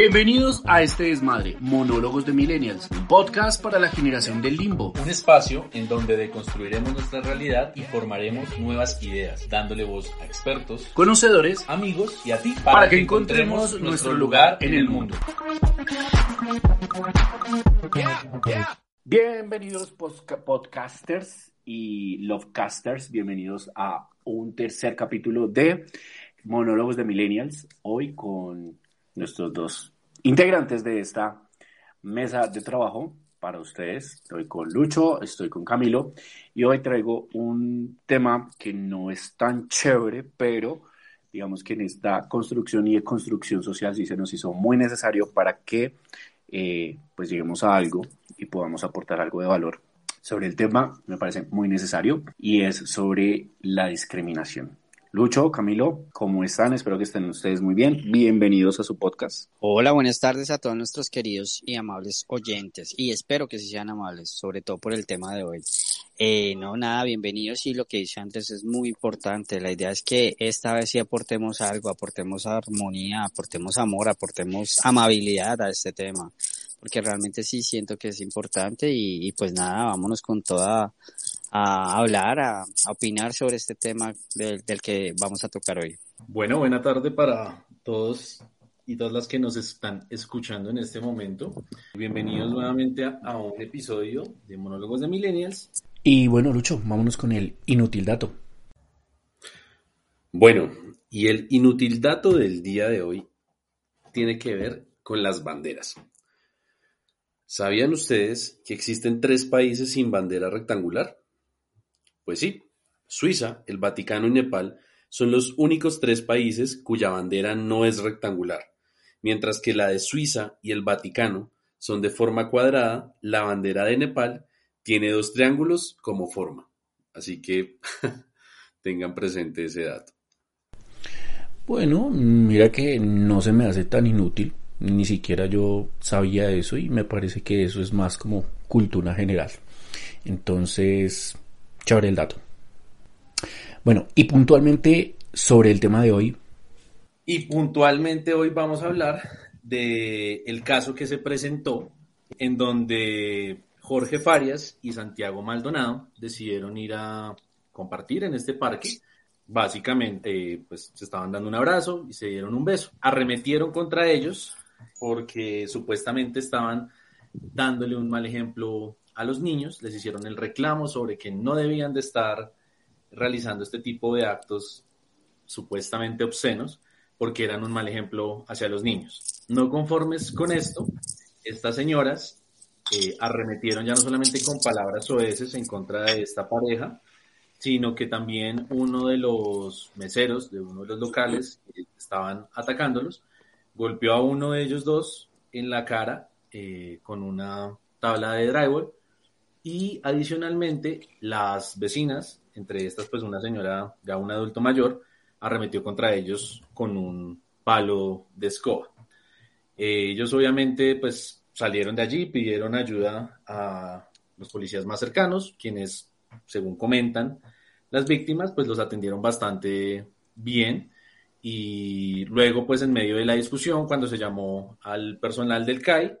Bienvenidos a este desmadre, Monólogos de Millennials, un podcast para la generación del limbo. Un espacio en donde deconstruiremos nuestra realidad y formaremos nuevas ideas, dándole voz a expertos, Conocedores, amigos y a ti para, que encontremos nuestro lugar en el mundo. Bienvenidos podcasters y lovecasters, bienvenidos a un tercer capítulo de Monólogos de Millennials, hoy con nuestros dos integrantes de esta mesa de trabajo para ustedes. Estoy con Lucho, estoy con Camilo y hoy traigo un tema que no es tan chévere, pero digamos que en esta construcción y de construcción social sí se nos hizo muy necesario para que eh, pues lleguemos a algo y podamos aportar algo de valor. Sobre el tema me parece muy necesario y es sobre la discriminación. Lucho, Camilo, ¿cómo están? Espero que estén ustedes muy bien. Bienvenidos a su podcast. Hola, buenas tardes a todos nuestros queridos y amables oyentes y espero que sí sean amables, sobre todo por el tema de hoy. Eh, no, nada, bienvenidos y lo que dice antes es muy importante. La idea es que esta vez sí aportemos algo, aportemos armonía, aportemos amor, aportemos amabilidad a este tema, porque realmente sí siento que es importante y, y pues nada, vámonos con toda a hablar, a, a opinar sobre este tema del, del que vamos a tocar hoy. Bueno, buena tarde para todos y todas las que nos están escuchando en este momento. Bienvenidos nuevamente a, a un episodio de Monólogos de Millennials. Y bueno, Lucho, vámonos con el inútil dato. Bueno, y el inútil dato del día de hoy tiene que ver con las banderas. ¿Sabían ustedes que existen tres países sin bandera rectangular? Pues sí, Suiza, el Vaticano y Nepal son los únicos tres países cuya bandera no es rectangular. Mientras que la de Suiza y el Vaticano son de forma cuadrada, la bandera de Nepal tiene dos triángulos como forma. Así que tengan presente ese dato. Bueno, mira que no se me hace tan inútil, ni siquiera yo sabía eso y me parece que eso es más como cultura general. Entonces, chévere el dato. Bueno, y puntualmente sobre el tema de hoy, Y puntualmente hoy vamos a hablar de el caso que se presentó en donde Jorge Farias y Santiago Maldonado decidieron ir a compartir en este parque. Básicamente, pues se estaban dando un abrazo y se dieron un beso. Arremetieron contra ellos porque supuestamente estaban dándole un mal ejemplo a los niños. Les hicieron el reclamo sobre que no debían de estar realizando este tipo de actos supuestamente obscenos porque eran un mal ejemplo hacia los niños. No conformes con esto, estas señoras eh, arremetieron ya no solamente con palabras soeces en contra de esta pareja, sino que también uno de los meseros de uno de los locales que estaban atacándolos golpeó a uno de ellos dos en la cara eh, con una tabla de drywall y adicionalmente las vecinas, entre estas pues una señora ya un adulto mayor, arremetió contra ellos con un palo de escoba. Eh, ellos obviamente pues salieron de allí, pidieron ayuda a los policías más cercanos, quienes, según comentan las víctimas, pues los atendieron bastante bien. Y luego, pues en medio de la discusión, cuando se llamó al personal del CAI,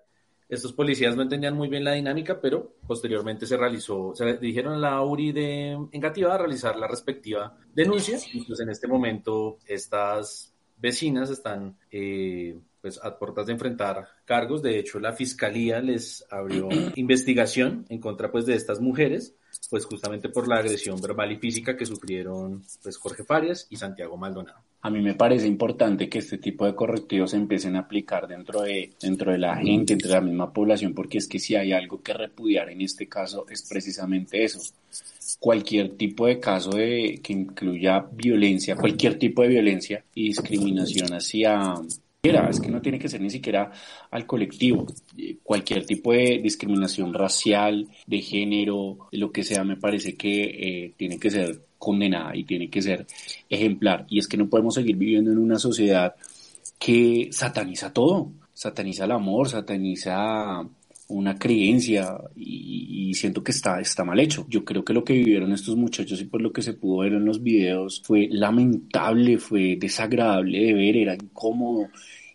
estos policías no entendían muy bien la dinámica, pero posteriormente se realizó, se dijeron a la URI de Engativá a realizar la respectiva denuncia. Y pues en este momento estas vecinas están eh, pues a puertas de enfrentar cargos. De hecho, la fiscalía les abrió investigación en contra pues de estas mujeres, pues justamente por la agresión verbal y física que sufrieron pues Jorge Farias y Santiago Maldonado. A mí me parece importante que este tipo de correctivos se empiecen a aplicar dentro de, dentro de la gente, entre la misma población, porque es que si hay algo que repudiar en este caso es precisamente eso. Cualquier tipo de caso de, que incluya violencia, cualquier tipo de violencia y discriminación hacia, es que no tiene que ser ni siquiera al colectivo. Cualquier tipo de discriminación racial, de género, lo que sea, me parece que eh, tiene que ser condenada y tiene que ser ejemplar. Y es que no podemos seguir viviendo en una sociedad que sataniza todo, sataniza el amor, sataniza una creencia y, siento que está, está mal hecho. Yo creo que lo que vivieron estos muchachos y por lo que se pudo ver en los videos fue lamentable, fue desagradable de ver, era incómodo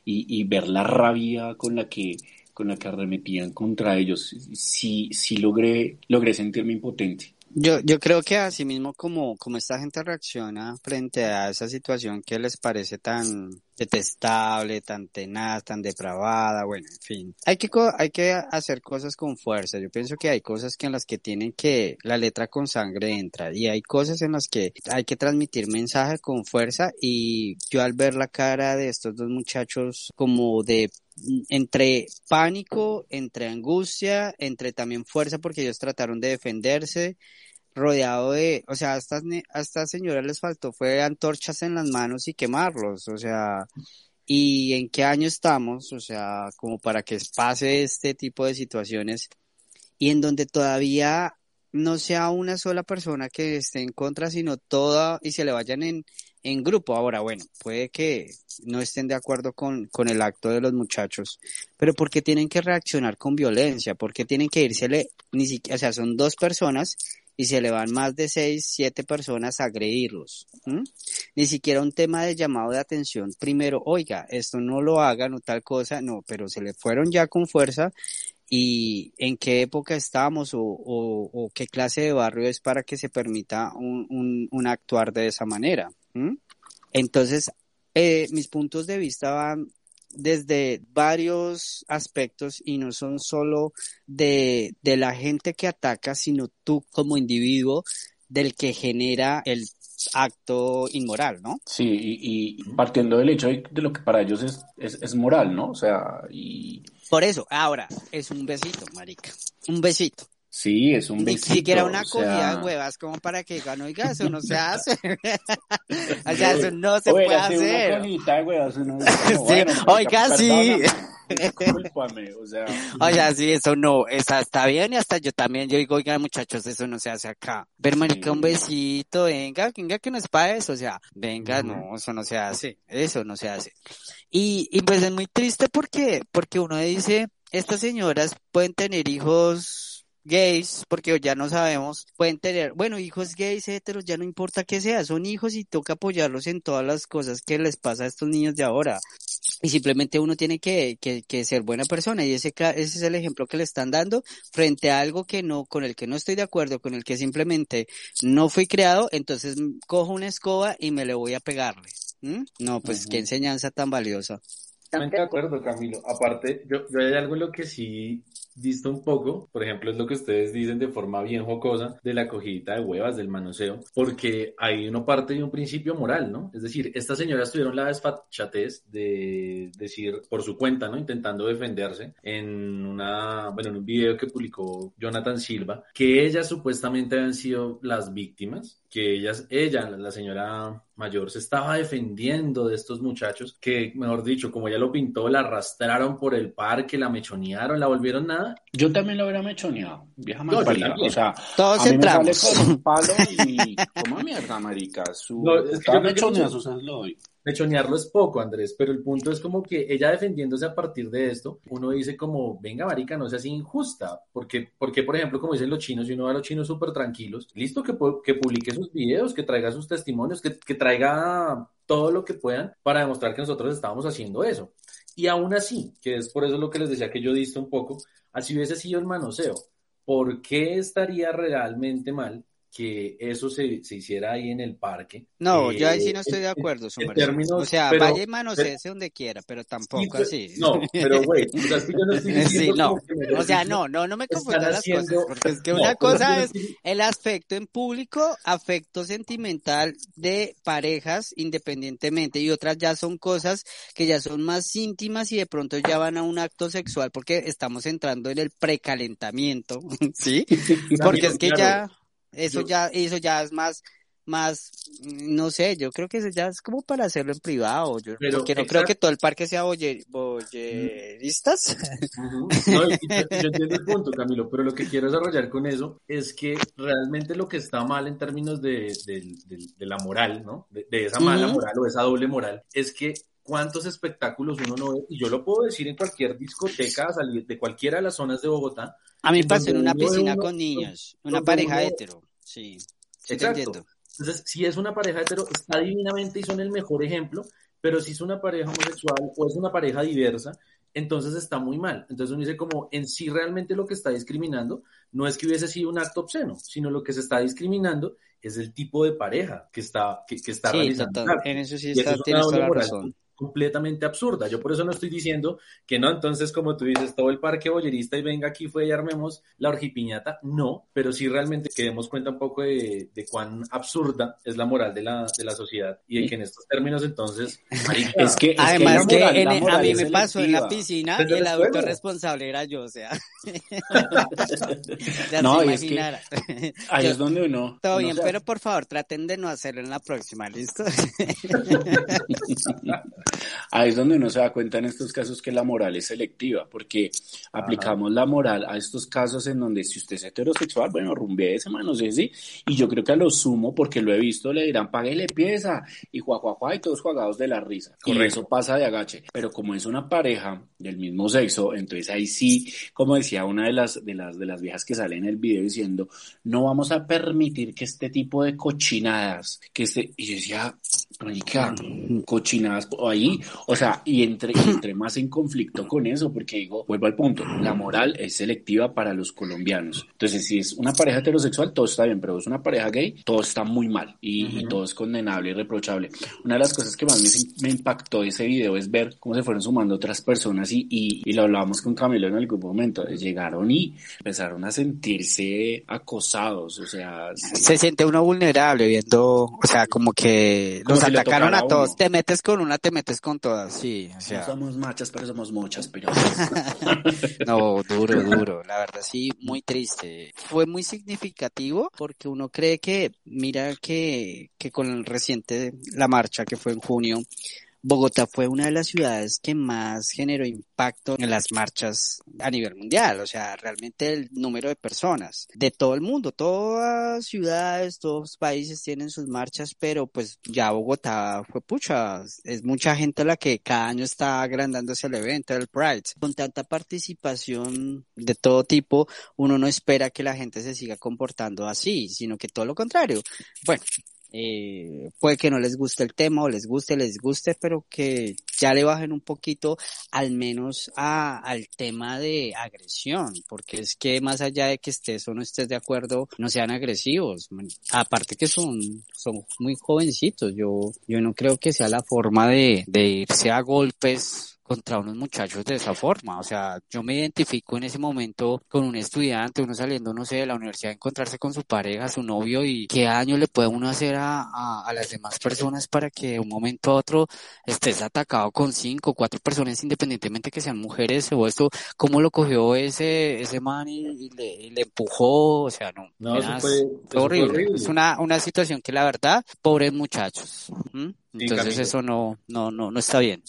y, ver la rabia con la que con la que arremetían contra ellos, sí, sí logré, logré sentirme impotente. Yo, yo creo que así mismo como, como esta gente reacciona frente a esa situación que les parece tan detestable, tan tenaz, tan depravada, bueno, en fin. Hay que, hay que hacer cosas con fuerza. Yo pienso que hay cosas que en las que tienen que, la letra con sangre entra y hay cosas en las que hay que transmitir mensaje con fuerza y yo al ver la cara de estos dos muchachos como de entre pánico, entre angustia, entre también fuerza porque ellos trataron de defenderse, rodeado de, o sea, a estas, a señoras les faltó fue antorchas en las manos y quemarlos, o sea, y en qué año estamos, o sea, como para que pase este tipo de situaciones y en donde todavía no sea una sola persona que esté en contra, sino toda y se le vayan en, en grupo. Ahora, bueno, puede que no estén de acuerdo con, con el acto de los muchachos, pero ¿por qué tienen que reaccionar con violencia? ¿Por qué tienen que irse, ni siquiera, o sea, son dos personas y se le van más de seis, siete personas a agredirlos. Ni siquiera un tema de llamado de atención. Primero, oiga, esto no lo hagan o tal cosa, no, pero se le fueron ya con fuerza y en qué época estamos o, o, qué clase de barrio es para que se permita un, un actuar de esa manera. Entonces, eh, mis puntos de vista van desde varios aspectos y no son solo de, de la gente que ataca, sino tú como individuo del que genera el acto inmoral, ¿no? Sí, y, partiendo del hecho de, lo que para ellos es, es, es, moral, ¿no? O sea, y... Por eso, ahora, es un besito, marica, un besito. Sí, es un besito. Ni siquiera una comida de huevas como para que digan, oiga, eso no se hace. o sea, eso no se puede hacer. Una de huevas, uno sí, oiga, sí. Discúlpame, o sea. Oiga, sí, eso no, está, está bien y hasta yo también, yo digo, oiga, muchachos, eso no se hace acá. Marica, un besito, venga, venga, que no es para eso, o sea, venga, no, eso no se hace, eso no se hace. Y, y pues es muy triste porque, porque uno dice, estas señoras pueden tener hijos gays, porque ya no sabemos, pueden tener, bueno, hijos gays, heteros, ya no importa que sea, son hijos y toca apoyarlos en todas las cosas que les pasa a estos niños de ahora. Y simplemente uno tiene que, que, que ser buena persona y ese, ese es el ejemplo que le están dando frente a algo que no, con el que no estoy de acuerdo, con el que simplemente no fui creado, entonces cojo una escoba y me le voy a pegarle. No, pues qué enseñanza tan valiosa. De acuerdo, Camilo. Aparte, yo, yo hay algo en lo que sí visto un poco, por ejemplo, es lo que ustedes dicen de forma bien jocosa de la cogidita de huevas, del manoseo, porque ahí uno parte de un principio moral, ¿no? Es decir, estas señoras tuvieron la desfachatez de decir por su cuenta, ¿no? Intentando defenderse en una, bueno, en un video que publicó Jonathan Silva, que ellas supuestamente habían sido las víctimas, que ellas, ella, la señora mayor, se estaba defendiendo de estos muchachos que, mejor dicho, como ella lo pintó, la arrastraron por el parque, la mechonearon, la volvieron nada. Yo también lo hubiera mechoneado, vieja no, O sea, todos entramos. Me sale con un palo y como mierda, marica. Su, no, es que doy. Mechonearlo es poco, Andrés, pero el punto es como que ella defendiéndose a partir de esto, uno dice como, venga, marica, no seas injusta, porque, porque por ejemplo, como dicen los chinos, y uno va a los chinos súper tranquilos, listo que, que publique sus videos, que traiga sus testimonios, que, que traiga todo lo que puedan para demostrar que nosotros estábamos haciendo eso. Y aún así, que es por eso lo que les decía que yo diste un poco, así hubiese sido el manoseo, ¿por qué estaría realmente mal que eso se, se hiciera ahí en el parque. No, yo ahí sí Eh, no estoy de acuerdo, términos- O sea, pero- vaya y manosee pero- donde quiera, pero Sí, tampoco así. No, pero güey, o sea, es que yo no estoy Sí, no. O sea, no, no, no me Están confundan las haciendo- cosas, porque es que No, una cosa es el afecto en público, afecto sentimental de parejas independientemente, y otras ya son cosas que ya son más íntimas y de pronto ya van a un acto sexual porque estamos entrando en el precalentamiento, ¿sí? Porque es que ya, eso Yo- ya, eso ya es más, más, mm, no sé, yo creo que eso ya es como para hacerlo en privado, yo, Pero, porque no creo que todo el parque sea boye- boyeristas. No, yo, yo entiendo el punto, Camilo, pero lo que quiero desarrollar con eso es que realmente lo que está mal en términos de, de- de- de la moral, ¿no? De, esa mala moral o esa doble moral, es que cuántos espectáculos uno no ve, y yo lo puedo decir en cualquier discoteca, salir de cualquiera de las zonas de Bogotá. A mí me En pasó en donde una piscina uno- con niños, una pareja uno- hetero, sí, sí te Exacto. entiendo. Entonces, si es una pareja hetero, está divinamente y son el mejor ejemplo, pero si es una pareja homosexual o es una pareja diversa, entonces está muy mal. Entonces uno dice como en sí realmente lo que está discriminando no es que hubiese sido un acto obsceno, sino lo que se está discriminando es el tipo de pareja que está, que, que está Sí, realizando. en eso sí Y eso está, es tienes toda la razón. Completamente absurda. Yo por eso no estoy diciendo que no, entonces como tú dices, todo el parque boyerista y venga aquí fue y armemos la orgipiñata. No, pero sí realmente que demos cuenta un poco de, de cuán absurda es la moral de la, de la sociedad y de que en estos términos entonces... marica, Es que, es Además que, moral- en- la a mí me pasó en la piscina y el la adulto escuela. responsable era yo, o sea. ya No, se y es que imaginara. Ahí Yo- es donde uno. Todo uno bien, pero por favor traten de no hacerlo en la próxima, ¿listo? Ahí es donde uno se da cuenta en estos casos que la moral es selectiva, porque aplicamos la moral a estos casos en donde si usted es heterosexual, bueno, rumbeese, no sé si, y yo creo que a lo sumo, porque lo he visto, le dirán, páguele pieza, y juá, y todos jugados de la risa. Y Correcto. eso pasa de agache. Pero como es una pareja del mismo sexo, entonces ahí sí, como decía una de las, de las, de las viejas que sale en el video diciendo, no vamos a permitir que este tipo de cochinadas, que este, y yo decía, cochinadas ahí, o sea, y entre, y entre más en conflicto con eso, porque digo, vuelvo al punto, la moral es selectiva para los colombianos. Entonces, si es una pareja heterosexual, todo está bien, pero es una pareja gay, todo está muy mal y, y Ujú. todo es condenable y reprochable. Una de las cosas que más me, me impactó de ese video es ver cómo se fueron sumando otras personas y, y, y lo hablábamos con Camilo en algún momento, llegaron y empezaron a sentirse acosados, o sea, Se siente uno vulnerable viendo, o sea, como que Como los si atacaron a a todos. Te metes con una, te metes con todas, sí, o no sea. somos machas, pero somos muchas, pero... No, duro, duro, la verdad sí, muy triste. Fue muy significativo porque uno cree que, mira que, que con el reciente, la marcha que fue en junio, Bogotá fue una de las ciudades que más generó impacto en las marchas a nivel mundial, o sea, realmente el número de personas de todo el mundo, todas ciudades, todos países tienen sus marchas, pero pues ya Bogotá fue pucha, es mucha gente la que cada año está agrandándose el evento del Pride. Con tanta participación de todo tipo, uno no espera que la gente se siga comportando así, sino que todo lo contrario. Bueno, eh, puede que no les guste el tema o les guste, les guste, pero que ya le bajen un poquito al menos a, al tema de agresión, porque es que más allá de que estés o no estés de acuerdo, no sean agresivos. Aparte que son, son muy jovencitos, yo, yo no creo que sea la forma de, de irse a golpes contra unos muchachos de esa forma. O sea, yo me identifico en ese momento con un estudiante, uno saliendo, no sé, de la universidad, a encontrarse con su pareja, su novio, y qué daño le puede uno hacer a, a, a las demás personas para que de un momento a otro estés atacado con cinco, cuatro personas, independientemente que sean mujeres o esto, cómo lo cogió ese, ese man y, y le, y le empujó, o sea, no. No, era- fue, horrible. horrible. Es una, una situación que la verdad, pobres muchachos. Entonces eso no, no, no, no está bien.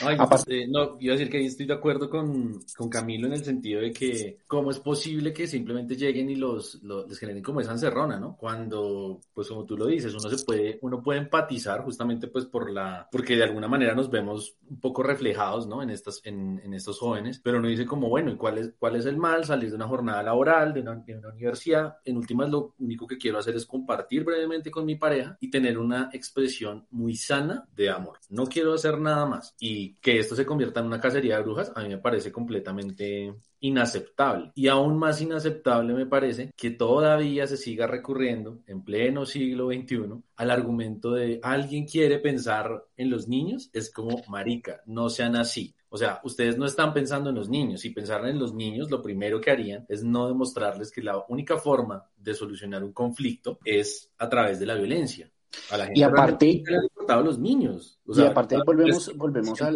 Ay, eh, no, iba a decir que estoy de acuerdo con, con Camilo en el sentido de que cómo es posible que simplemente lleguen y los, los- les generen como esa encerrona, ¿no? Cuando, pues como tú lo dices, uno se puede, uno puede empatizar justamente pues por la, porque de alguna manera nos vemos un poco reflejados, ¿no? En estas, en, en estos jóvenes, pero uno dice como, bueno, ¿y cuál es, cuál es el mal? Salir de una jornada laboral, de una, de una universidad. En últimas, lo único que quiero hacer es compartir brevemente con mi pareja y tener una expresión muy sana de amor. No quiero hacer nada más. Y y que esto se convierta en una cacería de brujas, a mí me parece completamente inaceptable. Y aún más inaceptable me parece que todavía se siga recurriendo en pleno siglo XXI al argumento de alguien quiere pensar en los niños, es como marica, no sean así. O sea, ustedes no están pensando en los niños. Si pensaran en los niños, lo primero que harían es no demostrarles que la única forma de solucionar un conflicto es a través de la violencia. A la gente y aparte, le han los niños y aparte volvemos, volvemos a,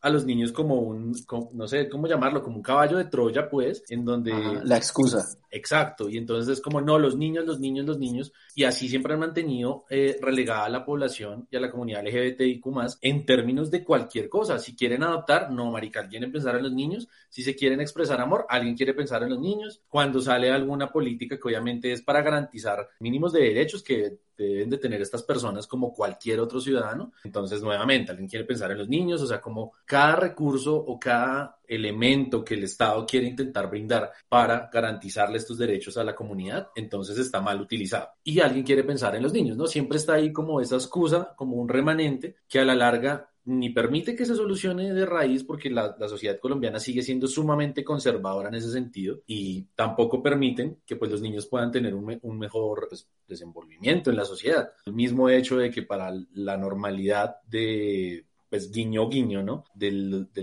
a los niños como un, no sé cómo llamarlo, como un caballo de Troya, pues, en donde... la excusa. Exacto, y entonces es como, no, los niños, los niños, los niños, y así siempre han mantenido eh, relegada a la población y a la comunidad LGBTIQ más en términos de cualquier cosa. Si quieren adoptar, no, marica, quieren pensar en los niños. Si se quieren expresar amor, alguien quiere pensar en los niños. Cuando sale alguna política que obviamente es para garantizar mínimos de derechos que deben de tener estas personas como cualquier otro ciudadano, entonces nuevamente, alguien quiere pensar en los niños, o sea, como cada recurso o cada elemento que el Estado quiere intentar brindar para garantizarle estos derechos a la comunidad, entonces está mal utilizado. Y alguien quiere pensar en los niños, ¿no? Siempre está ahí como esa excusa, como un remanente que a la larga ni permite que se solucione de raíz porque la, sociedad colombiana sigue siendo sumamente conservadora en ese sentido y tampoco permiten que pues los niños puedan tener un, mejor pues, desenvolvimiento en la sociedad. El mismo hecho de que para la normalidad de pues guiño guiño, ¿no? De,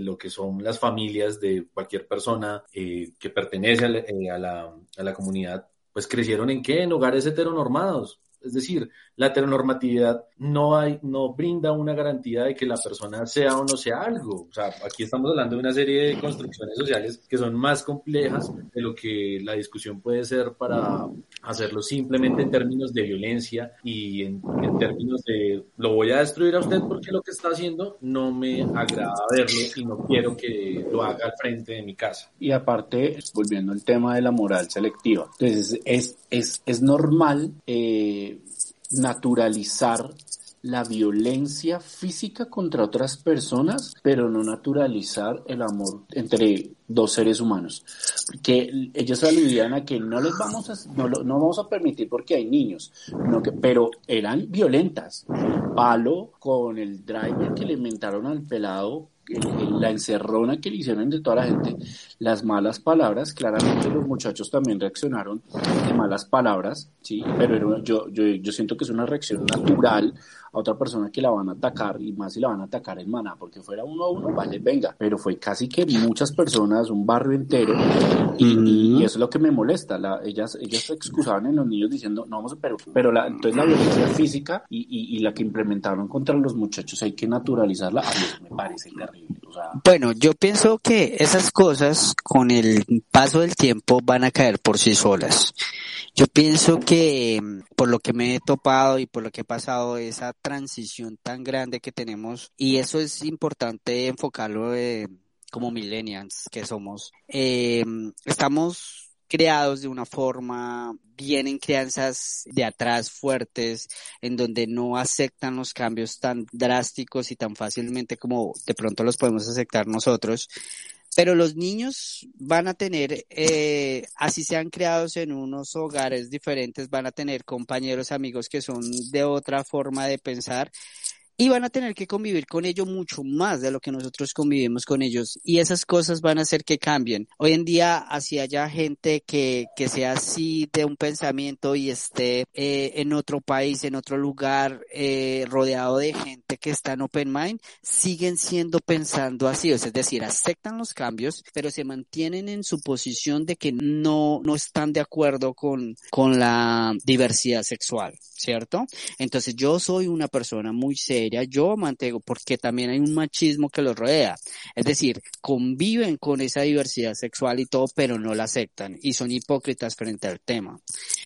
lo que son las familias de cualquier persona eh, que pertenece eh, a la, a la comunidad, pues crecieron en qué? En hogares heteronormados es decir, la heteronormatividad no, brinda una garantía de que la persona sea o no sea algo. O sea, aquí estamos hablando de una serie de construcciones sociales que son más complejas de lo que la discusión puede ser para hacerlo simplemente en términos de violencia y en, términos de lo voy a destruir a usted porque lo que está haciendo no me agrada verlo y no quiero que lo haga al frente de mi casa. Y aparte, volviendo al tema de la moral selectiva, entonces es, es, es normal eh, naturalizar la violencia física contra otras personas, pero no naturalizar el amor entre dos seres humanos. Porque ellos aludían a que no les vamos a, no, no vamos a permitir porque hay niños, pero eran violentas. Palo con el driver que le inventaron al pelado la encerrona que le hicieron de toda la gente, las malas palabras, claramente los muchachos también reaccionaron de malas palabras, sí, pero yo, yo, yo siento que es una reacción natural a otra persona que la van a atacar y más si la van a atacar en maná, porque fuera uno a uno, vale, venga, pero fue casi que muchas personas, un barrio entero, y, eso es lo que me molesta, la, ellas, ellas se excusaban en los niños diciendo, no vamos a, pero, pero la, entonces la violencia física y, la que implementaron contra los muchachos hay que naturalizarla, a mí me parece terrible. O sea, bueno, yo pienso que esas cosas con el paso del tiempo van a caer por sí solas. Yo pienso que por lo que me he topado y por lo que he pasado, esa transición tan grande que tenemos, y eso es importante enfocarlo eh, como millennials que somos, eh, estamos creados de una forma, vienen crianzas de atrás fuertes, en donde no aceptan los cambios tan drásticos y tan fácilmente como de pronto los podemos aceptar nosotros. Pero los niños van a tener, eh, así sean creados en unos hogares diferentes, van a tener compañeros, amigos que son de otra forma de pensar y van a tener que convivir con ello mucho más de lo que nosotros convivimos con ellos y esas cosas van a hacer que cambien. Hoy en día, así haya gente que, que sea así de un pensamiento y esté eh, en otro país, en otro lugar, eh, rodeado de gente que está en open mind, siguen siendo pensando así, es decir, aceptan los cambios, pero se mantienen en su posición de que no, no están de acuerdo con, con la diversidad sexual, ¿cierto? Entonces yo soy una persona muy seria yo mantengo, porque también hay un machismo que los rodea. Es decir, conviven con esa diversidad sexual y todo, pero no la aceptan y son hipócritas frente al tema.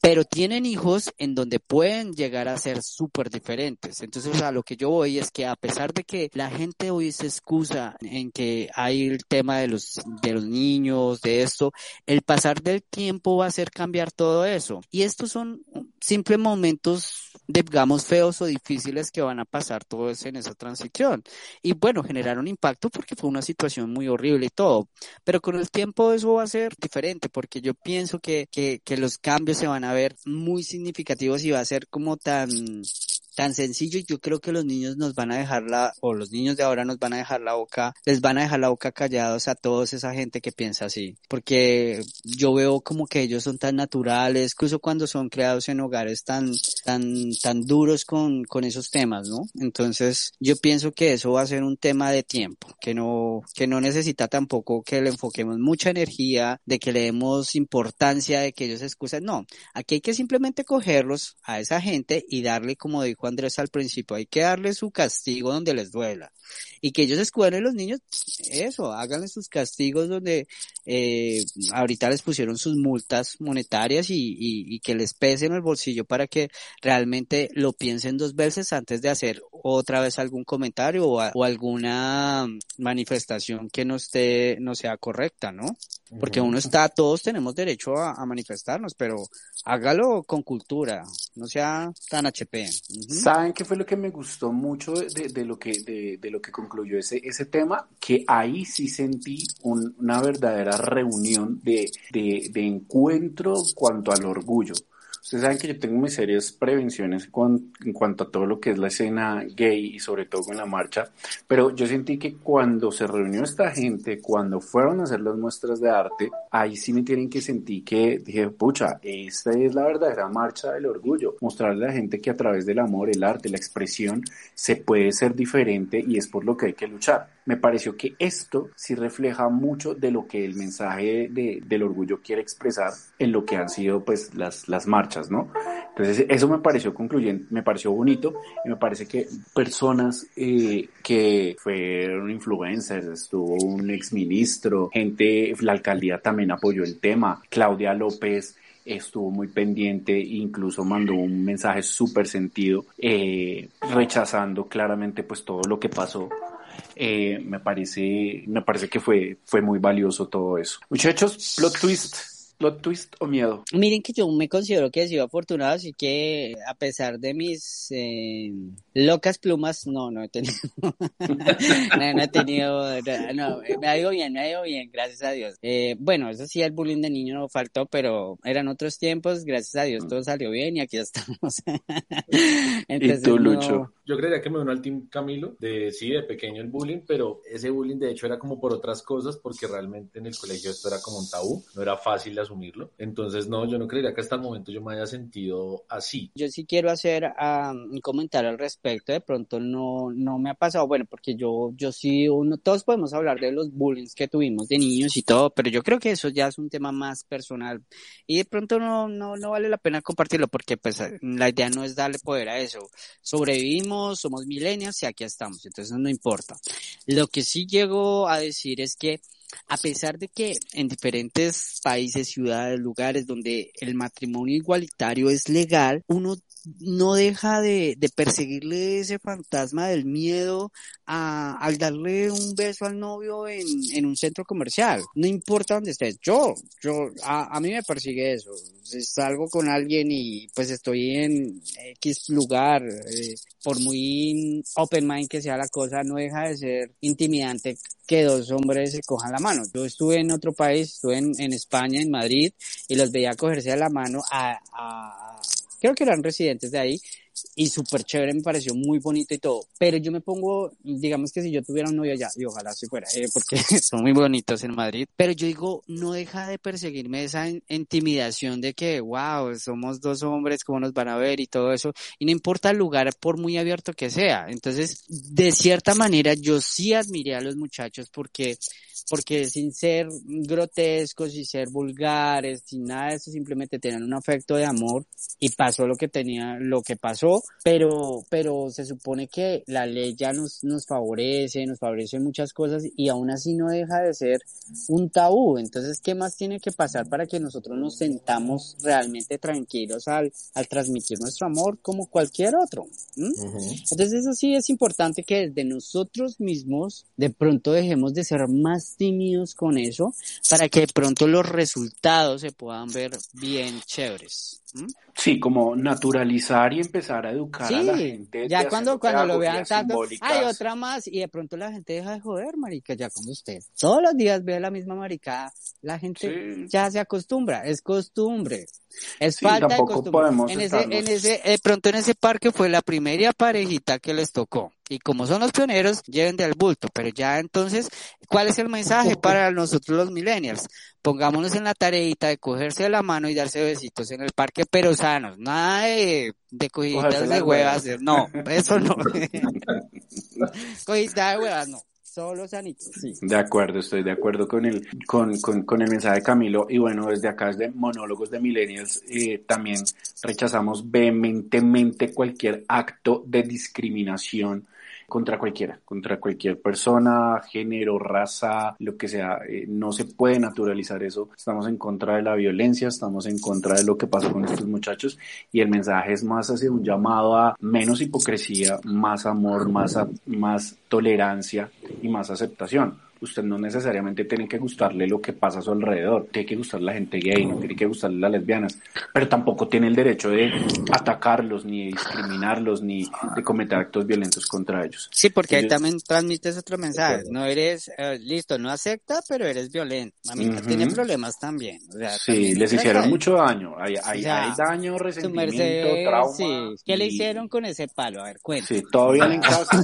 Pero tienen hijos en donde pueden llegar a ser súper diferentes. Entonces, a lo que yo voy es que a pesar de que la gente hoy se excusa en que hay el tema de los, de los niños, de esto, el pasar del tiempo va a hacer cambiar todo eso. Y estos son simples momentos, digamos, feos o difíciles que van a pasar todos en esa transición. Y bueno, generar un impacto porque fue una situación muy horrible y todo. Pero con el tiempo eso va a ser diferente porque yo pienso que, que, que los cambios se van a ver muy significativos y va a ser como tan tan sencillo y yo creo que los niños nos van a dejar la, o los niños de ahora nos van a dejar la boca, les van a dejar la boca callados a todos esa gente que piensa así, porque yo veo como que ellos son tan naturales, incluso cuando son creados en hogares tan, tan, tan duros con, con esos temas, ¿no? Entonces, yo pienso que eso va a ser un tema de tiempo, que no, que no necesita tampoco que le enfoquemos mucha energía, de que le demos importancia de que ellos excusen, no, aquí hay que simplemente cogerlos a esa gente y darle, como dijo Andrés al principio, hay que darle su castigo donde les duela y que ellos escudan los niños, eso, háganle sus castigos donde eh, ahorita les pusieron sus multas monetarias y, y, que les pesen el bolsillo para que realmente lo piensen dos veces antes de hacer otra vez algún comentario o, o alguna manifestación que no esté, no sea correcta, ¿no? Porque uno está, todos tenemos derecho a, manifestarnos, pero hágalo con cultura, no sea tan HP. ¿Saben qué fue lo que me gustó mucho de, de lo que de, de, lo que concluyó ese, ese tema? Que ahí sí sentí una verdadera reunión de, de, de encuentro cuanto al orgullo. Ustedes saben que yo tengo mis serias prevenciones en cuanto a todo lo que es la escena gay y sobre todo con la marcha, pero yo sentí que cuando se reunió esta gente, cuando fueron a hacer las muestras de arte, ahí sí me tienen que sentir que dije, pucha, esta es la verdadera marcha del orgullo, mostrarle a la gente que a través del amor, el arte, la expresión, se puede ser diferente y es por lo que hay que luchar me pareció que esto sí refleja mucho de lo que el mensaje de, del orgullo quiere expresar en lo que han sido pues las, las marchas, ¿no? Entonces eso me pareció concluyente, me pareció bonito y me parece que personas eh, que fueron influencers, estuvo un exministro, gente, la alcaldía también apoyó el tema, Claudia López estuvo muy pendiente, incluso mandó un mensaje súper sentido, eh, rechazando claramente pues todo lo que pasó eh, me parece, me parece que fue, fue muy valioso todo eso. Muchachos, plot twist. ¿Plot twist o miedo? Miren que yo me considero que he sido afortunado, así que a pesar de mis eh, locas plumas, no, no he tenido, no, he tenido, no, me ha ido bien, me ha ido bien, gracias a Dios. Eh, bueno, eso sí, el bullying de niño no faltó, pero eran otros tiempos, gracias a Dios todo salió bien y aquí estamos. ¿Y tú, Lucho? Yo creería que me uno al Team Camilo, de sí, de pequeño el bullying, pero ese bullying de hecho era como por otras cosas, porque realmente en el colegio esto era como un tabú, no era fácil asumirlo. Entonces, no, yo no creería que hasta el momento yo me haya sentido así. Yo sí quiero hacer un comentario al respecto, de pronto no, no me ha pasado, bueno, porque yo, yo sí, uno, todos podemos hablar de los bullying que tuvimos de niños y todo, pero yo creo que eso ya es un tema más personal y de pronto no, no, no vale la pena compartirlo porque pues la idea no es darle poder a eso. Sobrevivimos somos millennials y aquí estamos, entonces no importa. Lo que sí llego a decir es que a pesar de que en diferentes países, ciudades, lugares donde el matrimonio igualitario es legal, uno no deja de, de perseguirle ese fantasma del miedo a, al darle un beso al novio en, en un centro comercial. No importa dónde estés. Yo, yo, a, a mí me persigue eso. Si salgo con alguien y pues estoy en X lugar, eh, por muy open mind que sea la cosa, no deja de ser intimidante que dos hombres se cojan la mano. Yo estuve en otro país, estuve en, en España, en Madrid, y los veía cogerse a la mano a, a creo que eran residentes de ahí, y súper chévere, me pareció muy bonito y todo. Pero yo me pongo, digamos que si yo tuviera un novio allá, y ojalá se fuera, eh, porque son muy bonitos en Madrid, pero yo digo, no deja de perseguirme esa intimidación de que, wow, somos dos hombres, ¿cómo nos van a ver y todo eso? Y no importa el lugar, por muy abierto que sea. Entonces, de cierta manera, yo sí admiré a los muchachos porque porque sin ser grotescos, sin ser vulgares, sin nada de eso, simplemente tenían un afecto de amor y pasó lo que tenía, lo que pasó, pero, pero se supone que la ley ya nos, nos favorece, nos favorece muchas cosas y aún así no deja de ser un tabú. Entonces, ¿qué más tiene que pasar para que nosotros nos sentamos realmente tranquilos al, al transmitir nuestro amor como cualquier otro? Entonces, eso sí es importante que desde nosotros mismos de pronto dejemos de ser más tímidos con eso para que de pronto los resultados se puedan ver bien chéveres. Sí, como naturalizar y empezar a educar a la gente. Ya cuando, cuando lo vean tanto, hay otra más y de pronto la gente deja de joder, marica, ya con usted. Todos los días ve la misma marica, la gente ya se acostumbra, es costumbre. Es Sí, falta de costumbre. En ese, en ese, eh, pronto en ese parque fue la primera parejita que les tocó. Y como son los pioneros, lleven del bulto. Pero ya entonces, ¿cuál es el mensaje para nosotros los millennials? Pongámonos en la tareita de cogerse de la mano y darse besitos en el parque, pero sanos. Nada de, de cogiditas de huevas. No, eso no. Cogidita de huevas, no. De acuerdo, estoy de acuerdo con el, con, con, con el mensaje de Camilo. Y bueno, desde acá, desde Monólogos de Millennials, eh, también rechazamos vehementemente cualquier acto de discriminación contra cualquiera, contra cualquier persona, género, raza, lo que sea. Eh, no se puede naturalizar eso. Estamos en contra de la violencia, estamos en contra de lo que pasó con estos muchachos y el mensaje es más hacia un llamado a menos hipocresía, más amor, más, a- más tolerancia y más aceptación. Usted no necesariamente tiene que gustarle lo que pasa a su alrededor, tiene que gustarle la gente gay, no tiene que gustarle las lesbianas, pero tampoco tiene el derecho de atacarlos, ni de discriminarlos, ni de cometer actos violentos contra ellos. Sí, porque ahí también transmites otro mensaje. No eres, eh, listo, no acepta, pero eres violento. Mamita Ujú. tiene problemas también. O sea, Sí, también les hicieron mucho daño. Hay, hay, O sea, hay daño, resentimiento, merced, trauma. sí. ¿Qué le y- hicieron con ese palo? A ver, cuenta. Sí, todo bien en casa.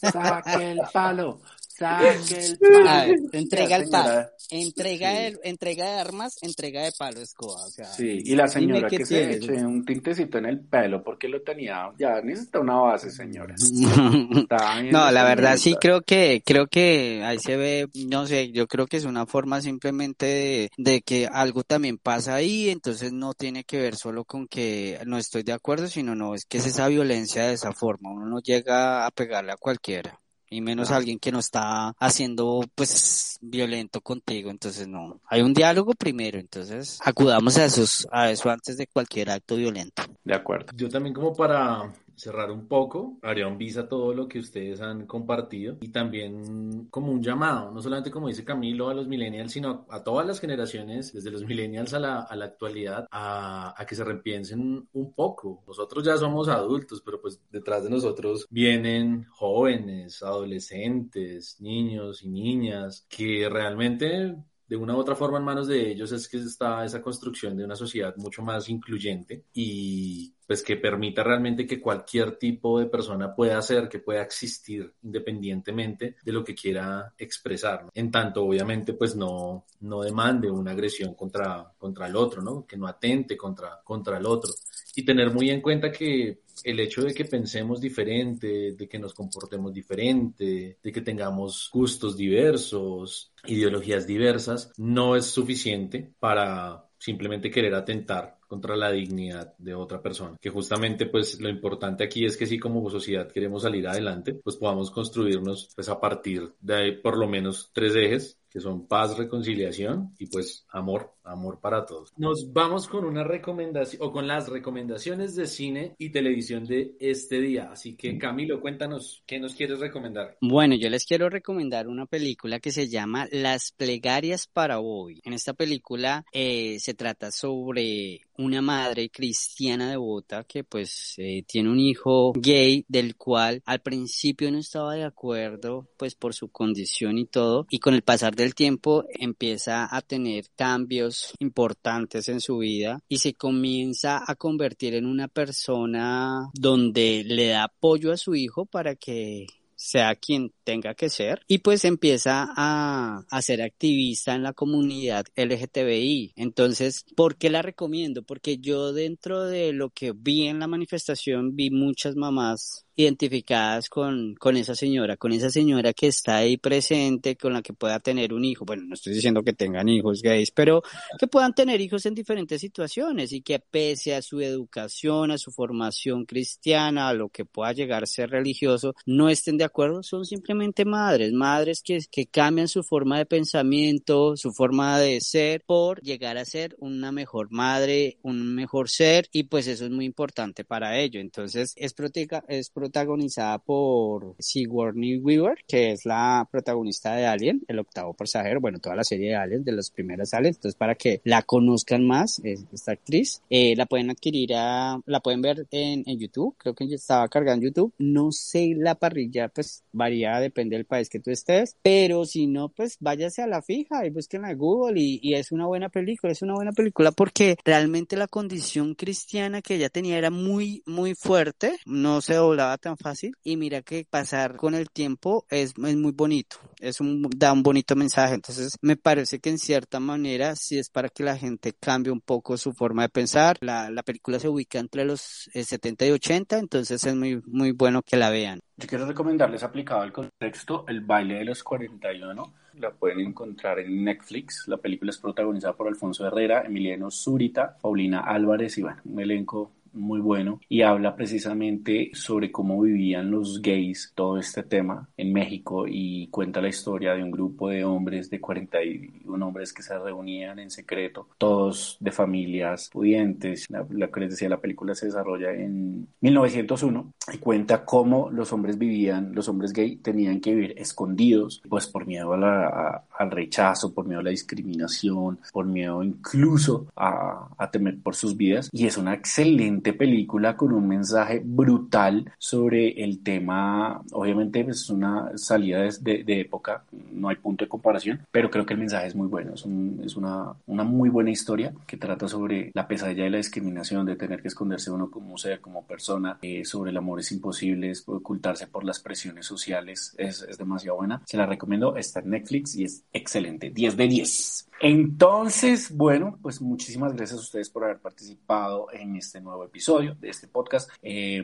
Saque el palo, saque el palo. Entrega el palo. Entrega, Sí. el, entrega de armas, entrega de palo escoba. O sea, Sí, y la señora que se eche un tintecito en el pelo porque lo tenía, ya necesita una base, señora. No, la verdad sí creo que, creo que ahí se ve, no sé, yo creo que es una forma simplemente de, de que algo también pasa ahí, entonces no tiene que ver solo con que no estoy de acuerdo, sino no, es que es esa violencia de esa forma, uno no llega a pegarle a cualquiera. Y menos a alguien que no está haciendo, pues, violento contigo. Entonces, no. Hay un diálogo primero. Entonces, acudamos a esos, a eso antes de cualquier acto violento. De acuerdo. Yo también como para cerrar un poco, haría un bis a todo lo que ustedes han compartido y también como un llamado, no solamente como dice Camilo a los millennials, sino a todas las generaciones, desde los millennials a la, a la actualidad, a, a que se repiensen un poco. Nosotros ya somos adultos, pero pues detrás de nosotros vienen jóvenes, adolescentes, niños y niñas que realmente de una u otra forma en manos de ellos es que está esa construcción de una sociedad mucho más incluyente y pues que permita realmente que cualquier tipo de persona pueda ser, que pueda existir independientemente de lo que quiera expresar. En tanto, obviamente, pues no, no demande una agresión contra, contra el otro, ¿no? Que no atente contra, contra el otro. Y tener muy en cuenta que el hecho de que pensemos diferente, de que nos comportemos diferente, de que tengamos gustos diversos, ideologías diversas, no es suficiente para simplemente querer atentar contra la dignidad de otra persona. Que justamente pues lo importante aquí es que si como sociedad queremos salir adelante, pues podamos construirnos pues a partir de por lo menos tres ejes que son paz, reconciliación y pues amor, amor para todos. Nos vamos con una recomendación o con las recomendaciones de cine y televisión de este día. Así que Camilo, cuéntanos, ¿qué nos quieres recomendar? Bueno, yo les quiero recomendar una película que se llama Las plegarias para Bobby. En esta película eh, se trata sobre una madre cristiana devota que pues eh, tiene un hijo gay del cual al principio no estaba de acuerdo pues por su condición y todo y con el pasar del tiempo empieza a tener cambios importantes en su vida y se comienza a convertir en una persona donde le da apoyo a su hijo para que sea quien tenga que ser y pues empieza a, a ser activista en la comunidad LGTBI. Entonces, ¿por qué la recomiendo? Porque yo dentro de lo que vi en la manifestación vi muchas mamás identificadas con, con esa señora, con esa señora que está ahí presente, con la que pueda tener un hijo. Bueno, no estoy diciendo que tengan hijos gays, pero que puedan tener hijos en diferentes situaciones y que pese a su educación, a su formación cristiana, a lo que pueda llegar a ser religioso, no estén de acuerdo, son simplemente madres, madres que, que cambian su forma de pensamiento, su forma de ser por llegar a ser una mejor madre, un mejor ser y pues eso es muy importante para ello. Entonces es, proteca, es protagonizada por Sigourney Weaver, que es la protagonista de Alien, el octavo pasajero, bueno, toda la serie de Alien, de las primeras Aliens, entonces para que la conozcan más, esta actriz, eh, la pueden adquirir, a, la pueden ver en, en YouTube, creo que ya estaba cargando en YouTube, no sé la parrilla, pues varía, depende del país que tú estés, pero si no, pues váyase a la fija y búsquenla en Google y, y es una buena película, es una buena película porque realmente la condición cristiana que ella tenía era muy, muy fuerte, no se doblaba tan fácil y mira que pasar con el tiempo es, es muy bonito, es un, da un bonito mensaje, entonces me parece que en cierta manera sí es para que la gente cambie un poco su forma de pensar, la, la película se ubica entre los 70 eh, y 80, entonces es muy, muy bueno que la vean. Yo quiero recomendarles aplicado al contexto El baile de los 41. La pueden encontrar en Netflix. La película es protagonizada por Alfonso Herrera, Emiliano Zurita, Paulina Álvarez y bueno, un elenco muy bueno y habla precisamente sobre cómo vivían los gays todo este tema en México y cuenta la historia de un grupo de hombres, de 41 hombres que se reunían en secreto, todos de familias pudientes. La, les decía, la película se desarrolla en 1901 y cuenta cómo los hombres vivían, los hombres gay tenían que vivir escondidos, pues por miedo al rechazo, por miedo a la discriminación, por miedo incluso a, a temer por sus vidas y es una excelente película con un mensaje brutal sobre el tema. Obviamente pues, es una salida de, de, época, no hay punto de comparación, pero creo que el mensaje es muy bueno. Es, es una, una, muy buena historia que trata sobre la pesadilla de la discriminación, de tener que esconderse uno como ser, como persona, eh, sobre el amor es imposible, ocultarse por las presiones sociales. Es, es demasiado buena. Se la recomiendo. Está en Netflix y es excelente. 10 de 10. Entonces, bueno, pues muchísimas gracias a ustedes por haber participado en este nuevo episodio de este podcast, eh,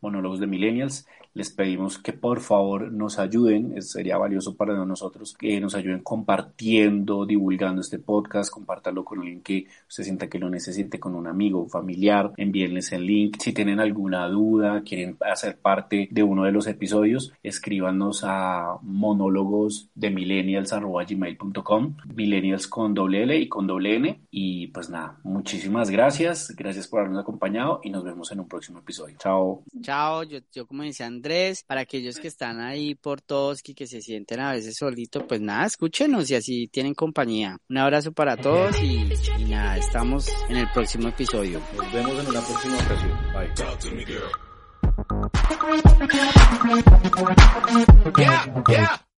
Monólogos de Millennials les pedimos que por favor nos ayuden, sería valioso para nosotros que nos ayuden compartiendo, divulgando este podcast, compártalo con alguien que usted sienta que lo necesite, con un amigo, familiar, envíenles el link. Si tienen alguna duda, quieren hacer parte de uno de los episodios, escríbanos a monólogos de millennials.gmail.com, millennials con doble L y con doble N. Y pues nada, muchísimas gracias, gracias por habernos acompañado y nos vemos en un próximo episodio. Chao. Chao, yo, yo como decía Andrés, para aquellos que están ahí por todos y que se sienten a veces solitos, pues nada, escúchenos y así tienen compañía. Un abrazo para todos y, y nada, estamos en el próximo episodio. Nos vemos en una próxima ocasión. Bye.